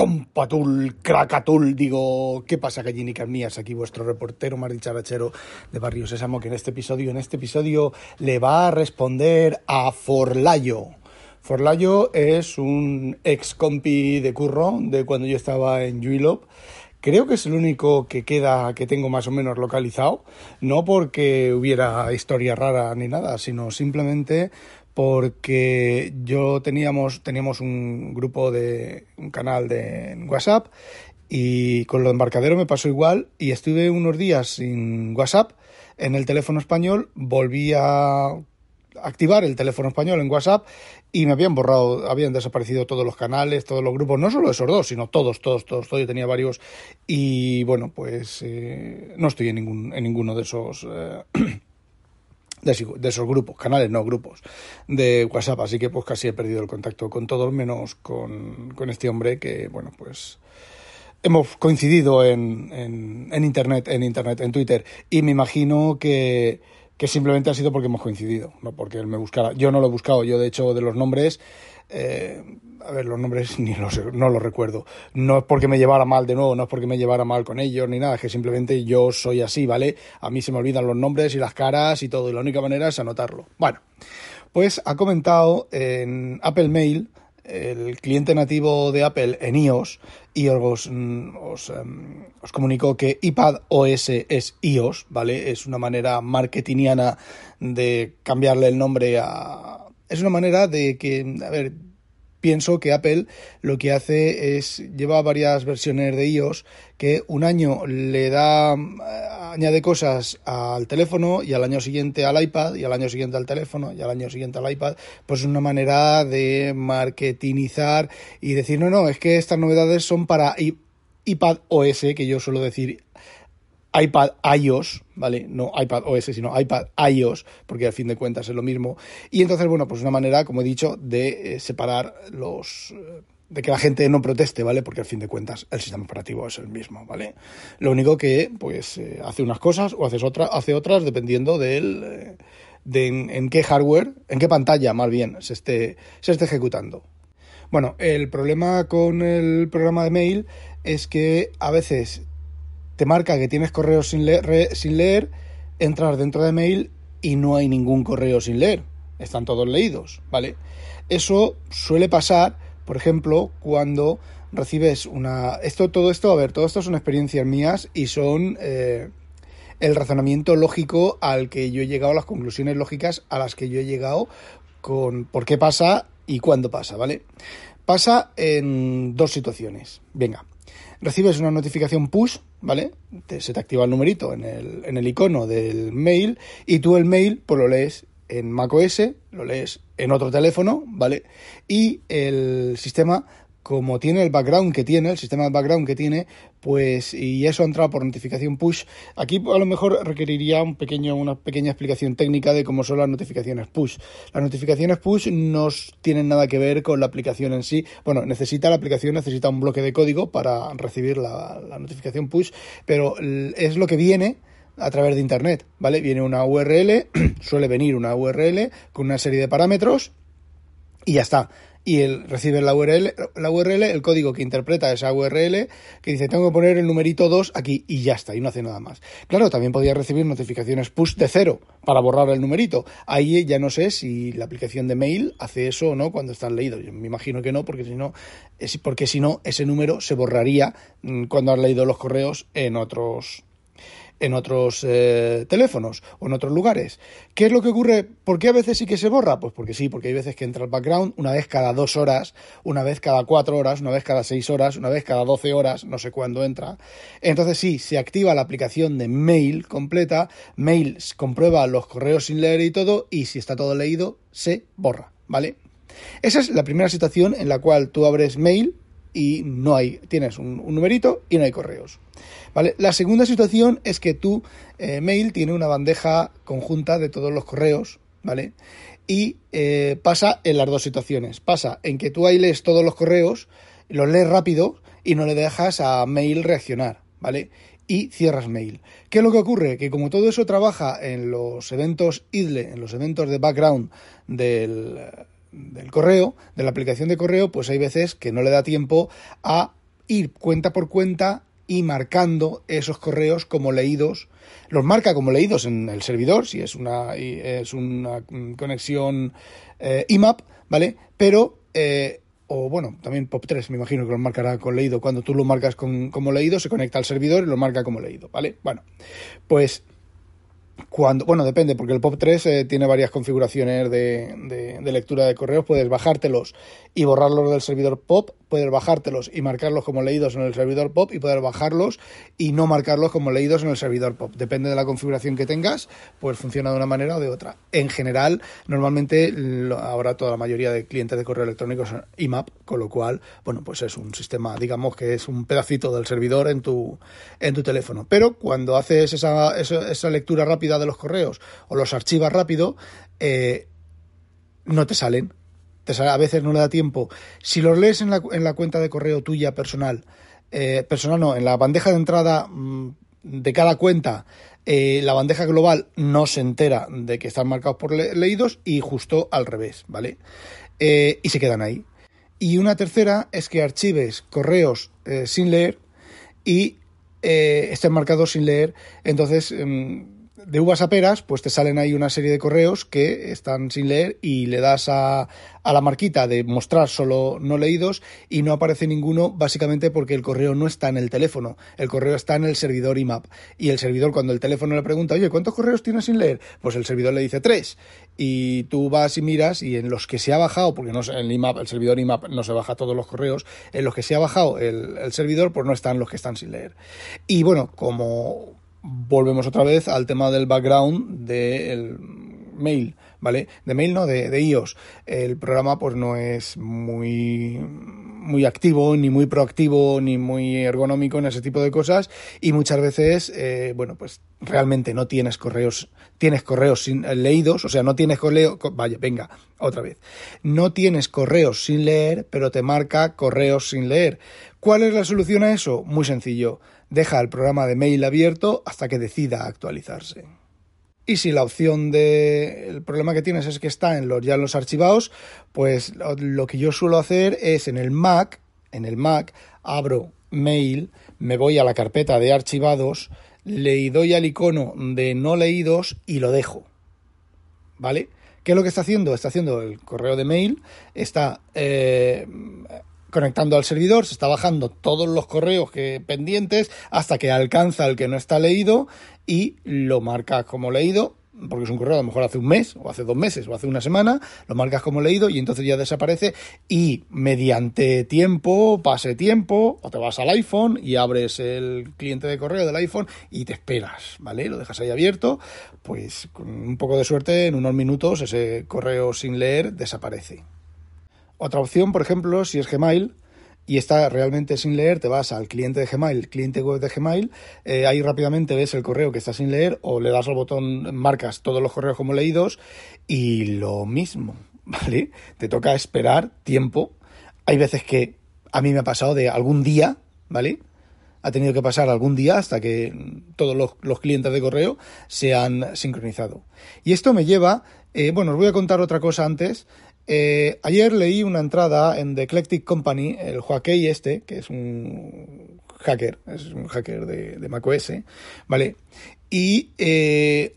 Compatul, Cracatul, digo, ¿qué pasa gallinicas mías? Aquí vuestro reportero más dicharachero de Barrio Sésamo que en este episodio, en este episodio le va a responder a Forlayo. Forlayo es un ex compi de curro de cuando yo estaba en Juilop. Creo que es el único que queda que tengo más o menos localizado, no porque hubiera historia rara ni nada, sino simplemente porque yo teníamos, teníamos un grupo de un canal de WhatsApp y con lo embarcadero me pasó igual y estuve unos días sin WhatsApp en el teléfono español, volví a activar el teléfono español en WhatsApp y me habían borrado, habían desaparecido todos los canales, todos los grupos, no solo esos dos, sino todos, todos, todos, todos. Yo tenía varios y bueno, pues eh, no estoy en ningún, en ninguno de esos. Eh, de, esos grupos, canales, no grupos, de WhatsApp. Así que pues casi he perdido el contacto con todos, menos con, con este hombre que, bueno, pues hemos coincidido en, en, en, Internet, en Internet, en Twitter. Y me imagino que, que simplemente ha sido porque hemos coincidido, no porque él me buscara. Yo no lo he buscado, yo de hecho de los nombres eh, a ver, los nombres ni los, no los recuerdo. No es porque me llevara mal de nuevo, no es porque me llevara mal con ellos ni nada, es que simplemente yo soy así, ¿vale? A mí se me olvidan los nombres y las caras y todo, y la única manera es anotarlo. Bueno, pues ha comentado en Apple Mail, el cliente nativo de Apple en iOS, y os, os, em, os comunicó que iPad OS es iOS, ¿vale? Es una manera marketingiana de cambiarle el nombre a es una manera de que, a ver, pienso que Apple lo que hace es lleva varias versiones de iOS que un año le da añade cosas al teléfono y al año siguiente al iPad y al año siguiente al teléfono y al año siguiente al iPad, pues es una manera de marketingizar y decir, no, no, es que estas novedades son para iPad OS, que yo suelo decir iPad iOS, ¿vale? No iPad OS, sino iPad iOS, porque al fin de cuentas es lo mismo. Y entonces, bueno, pues una manera, como he dicho, de eh, separar los... Eh, de que la gente no proteste, ¿vale? Porque al fin de cuentas el sistema operativo es el mismo, ¿vale? Lo único que, pues, eh, hace unas cosas o haces otra, hace otras dependiendo del, de en, qué hardware, en qué pantalla, más bien, se esté, se esté ejecutando. Bueno, el problema con el programa de mail es que a veces te marca que tienes correo sin leer, sin entras dentro de mail y no hay ningún correo sin leer. Están todos leídos, ¿vale? Eso suele pasar, por ejemplo, cuando recibes una... Esto, todo esto, a ver, todo esto son experiencias mías y son eh, el razonamiento lógico al que yo he llegado, las conclusiones lógicas a las que yo he llegado con por qué pasa y cuándo pasa, ¿vale? Pasa en dos situaciones. Venga, recibes una notificación push, ¿vale? se te activa el numerito en el, en el icono del mail y tú el mail pues lo lees en macOS, lo lees en otro teléfono, ¿vale? Y el sistema como tiene el background que tiene, el sistema de background que tiene, pues, y eso ha entrado por notificación push, aquí a lo mejor requeriría un pequeño, una pequeña explicación técnica de cómo son las notificaciones push. Las notificaciones push no tienen nada que ver con la aplicación en sí. Bueno, necesita la aplicación, necesita un bloque de código para recibir la, la notificación push, pero es lo que viene a través de Internet, ¿vale? Viene una URL, suele venir una URL con una serie de parámetros y ya está y él recibe la URL, la URL, el código que interpreta esa URL, que dice tengo que poner el numerito 2 aquí y ya está, y no hace nada más. Claro, también podía recibir notificaciones push de cero para borrar el numerito. Ahí ya no sé si la aplicación de mail hace eso o no cuando están leídos. Yo me imagino que no, porque si no, porque si no, ese número se borraría mm, cuando has leído los correos en otros en otros eh, teléfonos o en otros lugares. ¿Qué es lo que ocurre? ¿Por qué a veces sí que se borra? Pues porque sí, porque hay veces que entra el background una vez cada dos horas, una vez cada cuatro horas, una vez cada seis horas, una vez cada doce horas, no sé cuándo entra. Entonces sí, se activa la aplicación de mail completa, mail comprueba los correos sin leer y todo, y si está todo leído, se borra, ¿vale? Esa es la primera situación en la cual tú abres mail y no hay, tienes un, numerito y no hay correos. ¿Vale? La segunda situación es que tu eh, mail tiene una bandeja conjunta de todos los correos, ¿vale? Y eh, pasa en las dos situaciones. Pasa en que tú ahí lees todos los correos, los lees rápido y no le dejas a mail reaccionar, ¿vale? Y cierras mail. ¿Qué es lo que ocurre? Que como todo eso trabaja en los eventos idle, en los eventos de background del, del correo, de la aplicación de correo, pues hay veces que no le da tiempo a ir cuenta por cuenta y marcando esos correos como leídos. Los marca como leídos en el servidor, si es una, es una conexión eh, IMAP, ¿vale? Pero, eh, o bueno, también POP3 me imagino que lo marcará con leído. Cuando tú lo marcas con, como leído, se conecta al servidor y lo marca como leído, ¿vale? Bueno, pues cuando, bueno, depende, porque el POP3 eh, tiene varias configuraciones de, lectura de correos. Puedes bajártelos y borrarlos del servidor POP, puedes bajártelos y marcarlos como leídos en el servidor POP y poder bajarlos y no marcarlos como leídos en el servidor POP. Depende de la configuración que tengas, pues funciona de una manera o de otra. En general, normalmente ahora toda la mayoría de clientes de correo electrónico son IMAP, con lo cual, bueno, pues es un sistema, digamos que es un pedacito del servidor en tu, en tu teléfono. Pero cuando haces esa, esa lectura rápida de los correos o los archivas rápido, eh, no te salen. A veces no le da tiempo. Si los lees en la, en la cuenta de correo tuya personal, eh, personal no, en la bandeja de entrada mm, de cada cuenta, eh, la bandeja global no se entera de que están marcados por leídos y justo al revés, ¿vale? y se quedan ahí. Y una tercera es que archives correos sin leer y estén marcados sin leer. Entonces, mm, de uvas a peras, pues te salen ahí una serie de correos que están sin leer y le das a, a, la marquita de mostrar solo no leídos y no aparece ninguno básicamente porque el correo no está en el teléfono, el correo está en el servidor IMAP y el servidor cuando el teléfono le pregunta, oye, ¿cuántos correos tienes sin leer? Pues el servidor le dice tres y tú vas y miras y en los que se ha bajado, porque no el IMAP, el servidor IMAP no se baja todos los correos, en los que se ha bajado el, el servidor pues no están los que están sin leer. Y bueno, como volvemos otra vez al tema del background del mail, ¿vale? De mail no, de, de, iOS. El programa pues no es muy, muy activo, ni muy proactivo, ni muy ergonómico en ese tipo de cosas y muchas veces, eh, bueno, pues realmente no tienes correos, tienes correos sin, eh, leídos, o sea, no tienes correo, vaya, venga, otra vez. No tienes correos sin leer, pero te marca correos sin leer. ¿Cuál es la solución a eso? Muy sencillo deja el programa de mail abierto hasta que decida actualizarse. Y si la opción de el problema que tienes es que está en los ya en los archivados, pues lo que yo suelo hacer es en el Mac, en el Mac abro mail, me voy a la carpeta de archivados, le doy al icono de no leídos y lo dejo. ¿Vale? ¿Qué es lo que está haciendo? Está haciendo el correo de mail, está eh, conectando al servidor, se está bajando todos los correos que pendientes hasta que alcanza el que no está leído y lo marcas como leído porque es un correo a lo mejor hace un mes o hace dos meses o hace una semana, lo marcas como leído y entonces ya desaparece y mediante tiempo, pase tiempo, o te vas al iPhone y abres el cliente de correo del iPhone y te esperas, ¿vale? Lo dejas ahí abierto, pues con un poco de suerte en unos minutos ese correo sin leer desaparece. Otra opción, por ejemplo, si es Gmail y está realmente sin leer, te vas al cliente de Gmail, cliente web de Gmail, eh, ahí rápidamente ves el correo que está sin leer o le das al botón, marcas todos los correos como leídos y lo mismo, ¿vale? Te toca esperar tiempo. Hay veces que a mí me ha pasado de algún día, ¿vale? Ha tenido que pasar algún día hasta que todos los, clientes de correo se han sincronizado. Y esto me lleva, eh, bueno, os voy a contar otra cosa antes. Eh, ayer leí una entrada en The Eclectic Company, el Joaquín este, que es un hacker, es un hacker de, macOS, ¿vale? Y eh,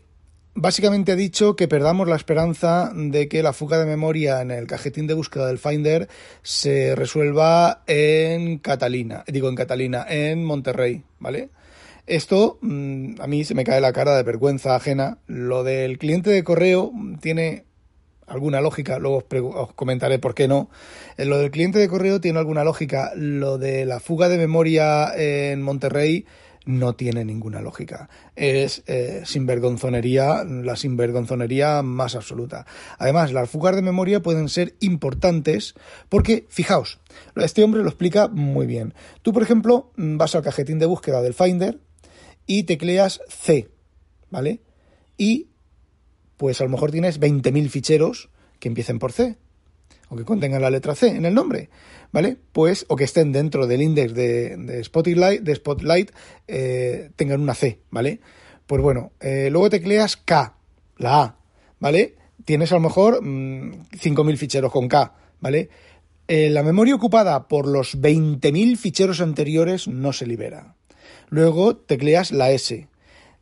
básicamente ha dicho que perdamos la esperanza de que la fuga de memoria en el cajetín de búsqueda del Finder se resuelva en Catalina, digo en Catalina, en Monterrey, ¿vale? Esto mm, a mí se me cae la cara de vergüenza ajena. Lo del cliente de correo tiene alguna lógica, luego os, comentaré por qué no. En lo del cliente de correo tiene alguna lógica, lo de la fuga de memoria en Monterrey no tiene ninguna lógica. Es eh, sinvergonzonería, la sinvergonzonería más absoluta. Además, las fugas de memoria pueden ser importantes porque, fijaos, este hombre lo explica muy bien. Tú, por ejemplo, vas al cajetín de búsqueda del Finder y tecleas C, ¿vale? Y pues a lo mejor tienes 20.000 ficheros que empiecen por C o que contengan la letra C en el nombre, ¿vale? Pues, o que estén dentro del index de, Spotlight, eh, tengan una C, ¿vale? Pues bueno, eh, luego tecleas K, la A, ¿vale? Tienes a lo mejor 5.000 mm, ficheros con K, ¿vale? Eh, la memoria ocupada por los 20.000 ficheros anteriores no se libera. Luego tecleas la S.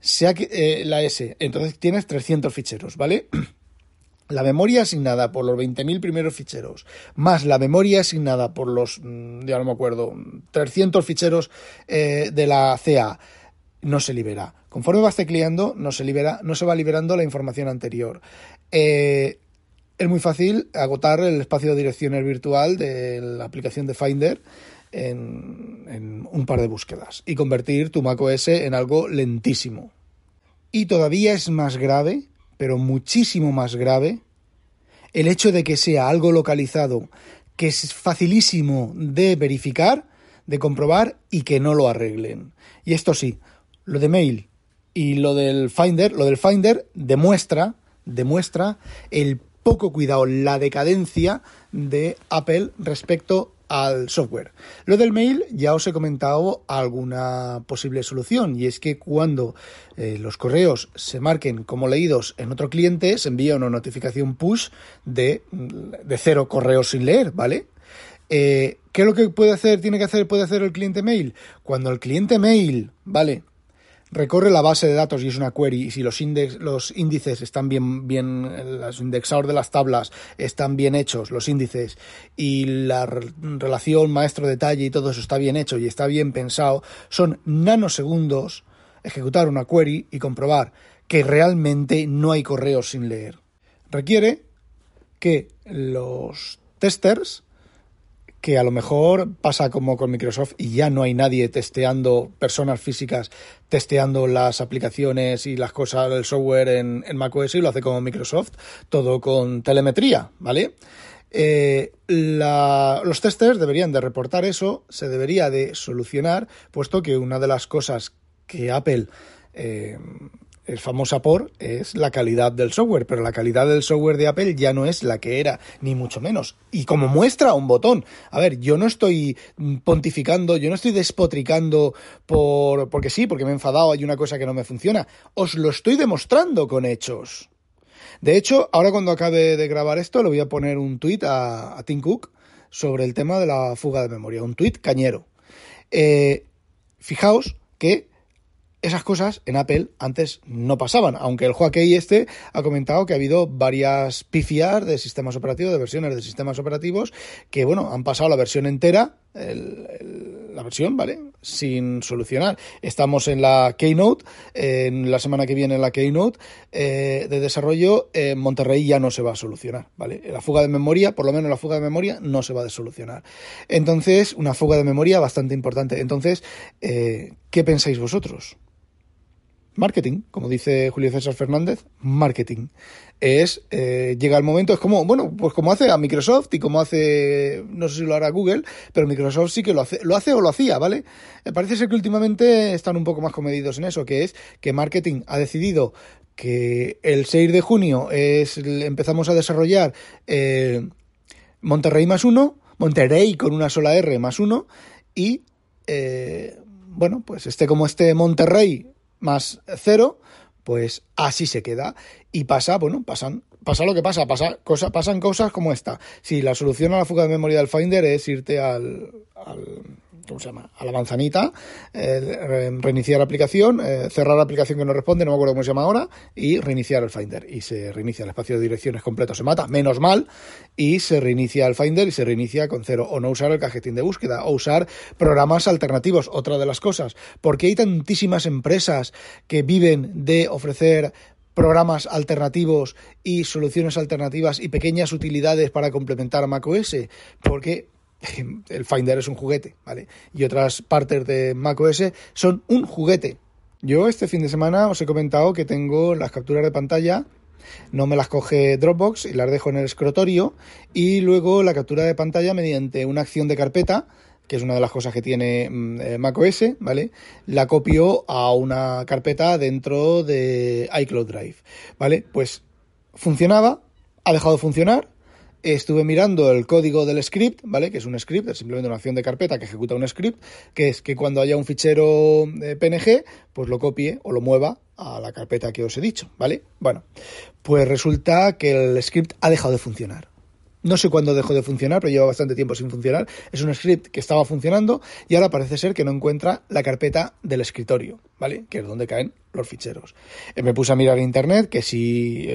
Sea eh, la S. Entonces tienes 300 ficheros, ¿vale? La memoria asignada por los 20.000 primeros ficheros, más la memoria asignada por los, mm, ya no me acuerdo, 300 ficheros eh, de la CA, no se libera. Conforme vas tecleando, no se libera, no se va liberando la información anterior. Eh, es muy fácil agotar el espacio de direcciones virtual de la aplicación de Finder en, en un par de búsquedas y convertir tu macOS en algo lentísimo. Y todavía es más grave pero muchísimo más grave, el hecho de que sea algo localizado, que es facilísimo de verificar, de comprobar y que no lo arreglen. Y esto sí, lo de mail y lo del Finder, lo del Finder demuestra, demuestra el poco cuidado, la decadencia de Apple respecto al software. Lo del mail ya os he comentado alguna posible solución y es que cuando eh, los correos se marquen como leídos en otro cliente se envía una notificación push de, de cero correos sin leer, ¿vale? Eh, ¿Qué lo que puede hacer, tiene que hacer, puede hacer el cliente mail? Cuando el cliente mail, ¿vale? Recorre la base de datos y es una query y si los, los índices están bien, bien, los indexadores de las tablas están bien hechos, los índices, y la relación maestro-detalle y todo eso está bien hecho y está bien pensado, son nanosegundos ejecutar una query y comprobar que realmente no hay correos sin leer. Requiere que los testers que a lo mejor pasa como con Microsoft y ya no hay nadie testeando, personas físicas testeando las aplicaciones y las cosas, el software en, macOS y lo hace como Microsoft, todo con telemetría, ¿vale? Eh, los testers deberían de reportar eso, se debería de solucionar, puesto que una de las cosas que Apple eh, es famosa por es la calidad del software, pero la calidad del software de Apple ya no es la que era, ni mucho menos. Y como muestra un botón, a ver, yo no estoy pontificando, yo no estoy despotricando por porque sí, porque me he enfadado, hay una cosa que no me funciona, os lo estoy demostrando con hechos. De hecho, ahora cuando acabe de grabar esto, le voy a poner un tweet a, Tim Cook sobre el tema de la fuga de memoria, un tweet cañero. Eh, fijaos que esas cosas en Apple antes no pasaban, aunque el Huawei este ha comentado que ha habido varias pifias de sistemas operativos, de versiones de sistemas operativos, que bueno, han pasado la versión entera, la versión, ¿vale? Sin solucionar. Estamos en la Keynote, en la semana que viene en la Keynote eh, de desarrollo, en Monterrey ya no se va a solucionar, ¿vale? La fuga de memoria, por lo menos la fuga de memoria, no se va a solucionar. Entonces, una fuga de memoria bastante importante. Entonces, eh, ¿qué pensáis vosotros? Marketing, como dice Julio César Fernández, marketing. Es, eh, llega el momento, es como, bueno, pues como hace a Microsoft y como hace, no sé si lo hará Google, pero Microsoft sí que lo hace, lo hace o lo hacía, ¿vale? Me parece ser que últimamente están un poco más comedidos en eso, que es que marketing ha decidido que el 6 de junio es, empezamos a desarrollar eh, Monterrey más uno, Monterrey con una sola R más uno, y, eh, bueno, pues este como este Monterrey más cero, pues así se queda. Y pasa, bueno, pasan, pasa lo que pasa, pasa cosa, pasan cosas como esta. Si la solución a la fuga de memoria del Finder es irte al ¿cómo se llama? A la manzanita, eh, reiniciar la aplicación, eh, cerrar la aplicación que no responde, no me acuerdo cómo se llama ahora, y reiniciar el Finder. Y se reinicia el espacio de direcciones completo, se mata, menos mal, y se reinicia el Finder y se reinicia con cero. O no usar el cajetín de búsqueda, o usar programas alternativos, otra de las cosas. Porque hay tantísimas empresas que viven de ofrecer programas alternativos y soluciones alternativas y pequeñas utilidades para complementar a macOS, porque el Finder es un juguete, ¿vale? Y otras partes de macOS son un juguete. Yo este fin de semana os he comentado que tengo las capturas de pantalla, no me las coge Dropbox y las dejo en el escritorio y luego la captura de pantalla mediante una acción de carpeta que es una de las cosas que tiene mm, eh, macOS, ¿vale? La copio a una carpeta dentro de iCloud Drive, ¿vale? Pues funcionaba, ha dejado de funcionar, estuve mirando el código del script, ¿vale? Que es un script, es simplemente una acción de carpeta que ejecuta un script, que es que cuando haya un fichero de PNG, pues lo copie o lo mueva a la carpeta que os he dicho, ¿vale? Bueno, pues resulta que el script ha dejado de funcionar. No sé cuándo dejó de funcionar, pero lleva bastante tiempo sin funcionar. Es un script que estaba funcionando y ahora parece ser que no encuentra la carpeta del escritorio, ¿vale? Que es donde caen los ficheros. Eh, me puse a mirar en internet que si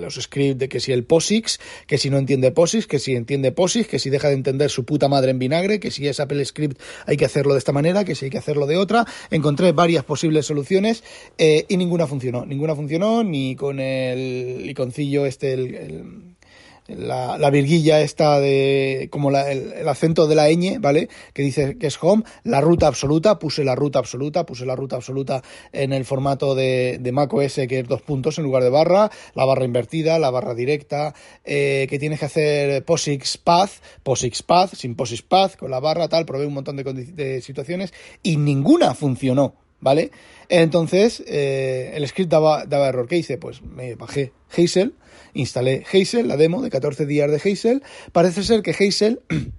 los scripts, que si el POSIX, que si no entiende POSIX, que si entiende POSIX, que si deja de entender su puta madre en vinagre, que si es Apple Script hay que hacerlo de esta manera, que si hay que hacerlo de otra. Encontré varias posibles soluciones eh, y ninguna funcionó. Ninguna funcionó ni con el iconcillo este, el la, la, virguilla esta de como la, el, acento de la ñ, ¿vale? Que dice que es home, la ruta absoluta, puse la ruta absoluta, puse la ruta absoluta en el formato de, de macOS que es dos puntos en lugar de barra, la barra invertida, la barra directa, eh, que tienes que hacer POSIX Path, POSIX Path, sin POSIX Path, con la barra, tal, probé un montón de, de situaciones y ninguna funcionó, ¿vale? Entonces, eh, el script daba, daba error. ¿Qué hice? Pues me bajé Hazel, instalé Hazel, la demo de 14 días de Hazel. Parece ser que Hazel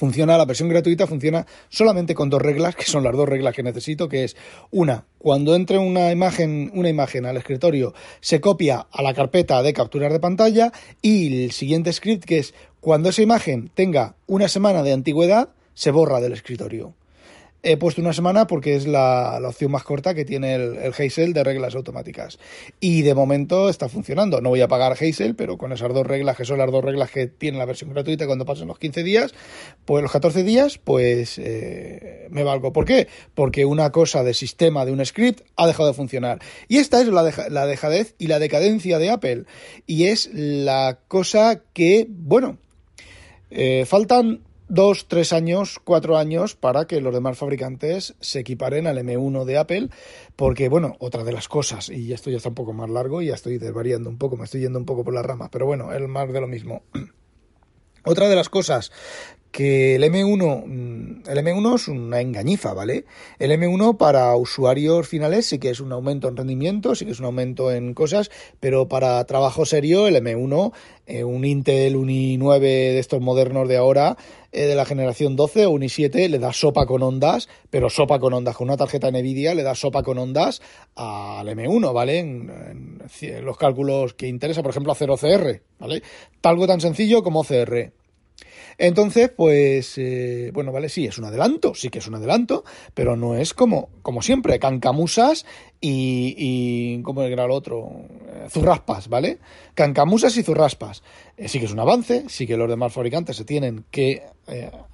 funciona, la versión gratuita funciona solamente con dos reglas, que son las dos reglas que necesito, que es una, cuando entre una imagen, una imagen al escritorio, se copia a la carpeta de capturar de pantalla, y el siguiente script que es cuando esa imagen tenga una semana de antigüedad, se borra del escritorio. He puesto una semana porque es la, opción más corta que tiene el, el, de reglas automáticas. Y de momento está funcionando. No voy a pagar Hazel, pero con esas dos reglas, que son las dos reglas que tiene la versión gratuita cuando pasen los 15 días, pues los 14 días, pues eh, me valgo. ¿Por qué? Porque una cosa de sistema de un script ha dejado de funcionar. Y esta es la, la dejadez y la decadencia de Apple. Y es la cosa que, bueno, eh, faltan dos, tres años, cuatro años para que los demás fabricantes se equiparen al M1 de Apple, porque, bueno, otra de las cosas, y esto ya está un poco más largo y ya estoy desvariando un poco, me estoy yendo un poco por las ramas, pero bueno, es más de lo mismo. Otra de las cosas que el M1, mm, el M1 es una engañifa, ¿vale? El M1 para usuarios finales sí que es un aumento en rendimiento, sí que es un aumento en cosas, pero para trabajo serio el M1, eh, un Intel, un i9 de estos modernos de ahora, eh, de la generación 12 o un i7, le da sopa con ondas, pero sopa con ondas, con una tarjeta Nvidia le da sopa con ondas al M1, ¿vale? En, los cálculos que interesa, por ejemplo, hacer OCR, ¿vale? Algo tan sencillo como OCR. Entonces, pues, eh, bueno, vale, sí, es un adelanto, sí que es un adelanto, pero no es como, como siempre, cancamusas y, y ¿cómo era el otro? Eh, zurraspas, ¿vale? Cancamusas y zurraspas. Eh, sí que es un avance, sí que los demás fabricantes se tienen que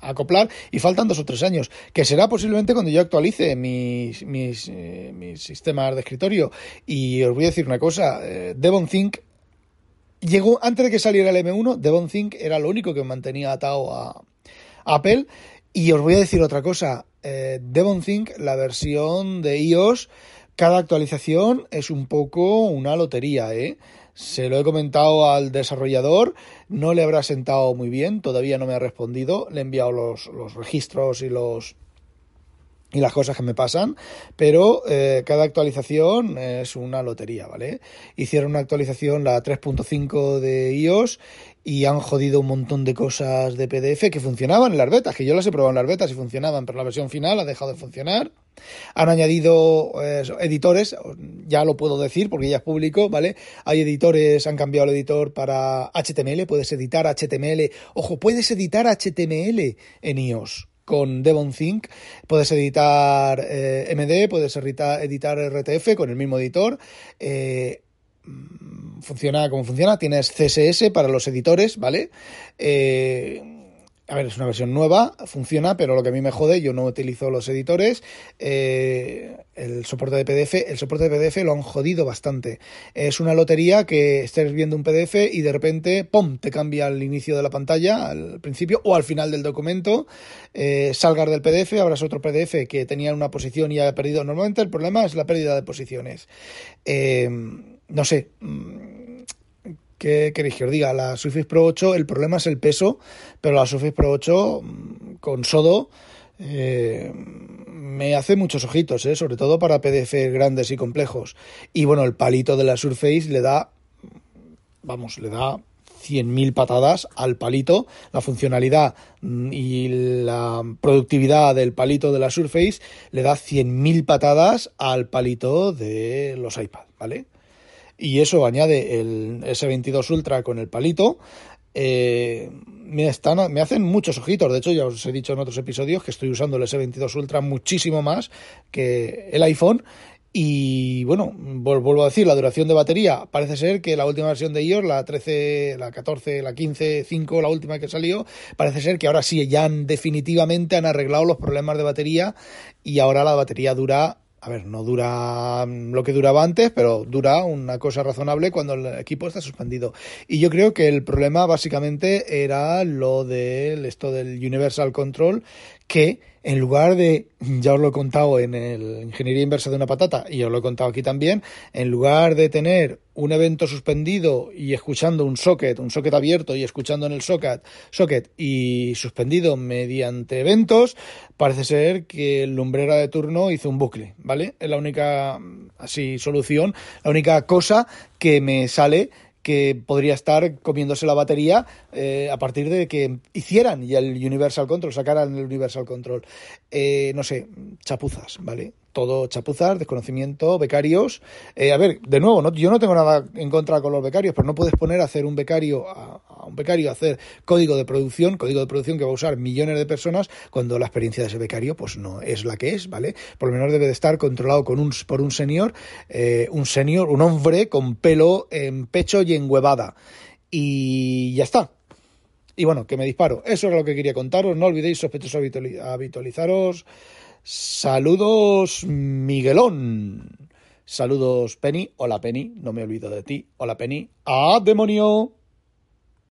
acoplar y faltan dos o tres años, que será posiblemente cuando yo actualice mis, mis, mis sistemas de escritorio. Y os voy a decir una cosa, Devon Think llegó antes de que saliera el M1, Devon Think era lo único que mantenía atado a, Apple. Y os voy a decir otra cosa, eh, Think, la versión de iOS, cada actualización es un poco una lotería, ¿eh? Se lo he comentado al desarrollador, no le habrá sentado muy bien, todavía no me ha respondido, le he enviado los registros y los y las cosas que me pasan, pero eh, cada actualización es una lotería, ¿vale? Hicieron una actualización, la 3.5 de iOS, y han jodido un montón de cosas de PDF que funcionaban en las betas, que yo las he probado en las betas y funcionaban, pero la versión final ha dejado de funcionar. Han añadido eh, editores, ya lo puedo decir porque ya es público, ¿vale? Hay editores, han cambiado el editor para HTML, puedes editar HTML. Ojo, puedes editar HTML en iOS con Devon Think. Puedes editar eh, MD, puedes editar, RTF con el mismo editor. Eh, mm, funciona como funciona. Tienes CSS para los editores, ¿vale? Eh, a ver, es una versión nueva, funciona, pero lo que a mí me jode, yo no utilizo los editores, eh, el soporte de PDF, el soporte de PDF lo han jodido bastante. Es una lotería que estés viendo un PDF y de repente, ¡pum!, te cambia al inicio de la pantalla, al principio o al final del documento, eh, salgas del PDF, abras otro PDF que tenía una posición y ha perdido. Normalmente el problema es la pérdida de posiciones. Eh, no sé mm, ¿Qué queréis que os diga? La Surface Pro 8, el problema es el peso, pero la Surface Pro 8 mm, con Sodo eh, me hace muchos ojitos, ¿eh? sobre todo para PDF grandes y complejos. Y bueno, el palito de la Surface le da, vamos, le da 100.000 patadas al palito. La funcionalidad mm, y la productividad del palito de la Surface le da 100.000 patadas al palito de los iPad, ¿vale? Y eso añade el S22 Ultra con el palito eh, me, están, me hacen muchos ojitos. De hecho, ya os he dicho en otros episodios que estoy usando el S22 Ultra muchísimo más que el iPhone. Y bueno, vuelvo a decir, la duración de batería parece ser que la última versión de iOS, la 13, la 14, la 15, 5, la última que salió, parece ser que ahora sí, ya han, definitivamente han arreglado los problemas de batería y ahora la batería dura a ver, no dura lo que duraba antes, pero dura una cosa razonable cuando el equipo está suspendido. Y yo creo que el problema básicamente era lo del esto del Universal Control, que en lugar de, ya os lo he contado en el Ingeniería Inversa de una Patata, y os lo he contado aquí también, en lugar de tener un evento suspendido y escuchando un socket, un socket abierto y escuchando en el socket, socket y suspendido mediante eventos, parece ser que el lumbrera de turno hizo un bucle, ¿vale? Es la única, así, solución, la única cosa que me sale que podría estar comiéndose la batería eh, a partir de que hicieran ya el Universal Control, sacaran el Universal Control. Eh, no sé, chapuzas, ¿vale? Todo chapuzas, desconocimiento, becarios. Eh, a ver, de nuevo, no, yo no tengo nada en contra con los becarios, pero no puedes poner a hacer un becario, a, un becario a hacer código de producción, código de producción que va a usar millones de personas, cuando la experiencia de ese becario pues no es la que es, ¿vale? Por lo menos debe de estar controlado con un, por un senior, eh, un senior, un hombre con pelo en pecho y en huevada. Y ya está. Y bueno, que me disparo. Eso es lo que quería contaros. No olvidéis sospechosos habitualizaros. Saludos, Miguelón. Saludos, Penny. Hola, Penny. No me olvido de ti. Hola, Penny. ¡Ah, demonio!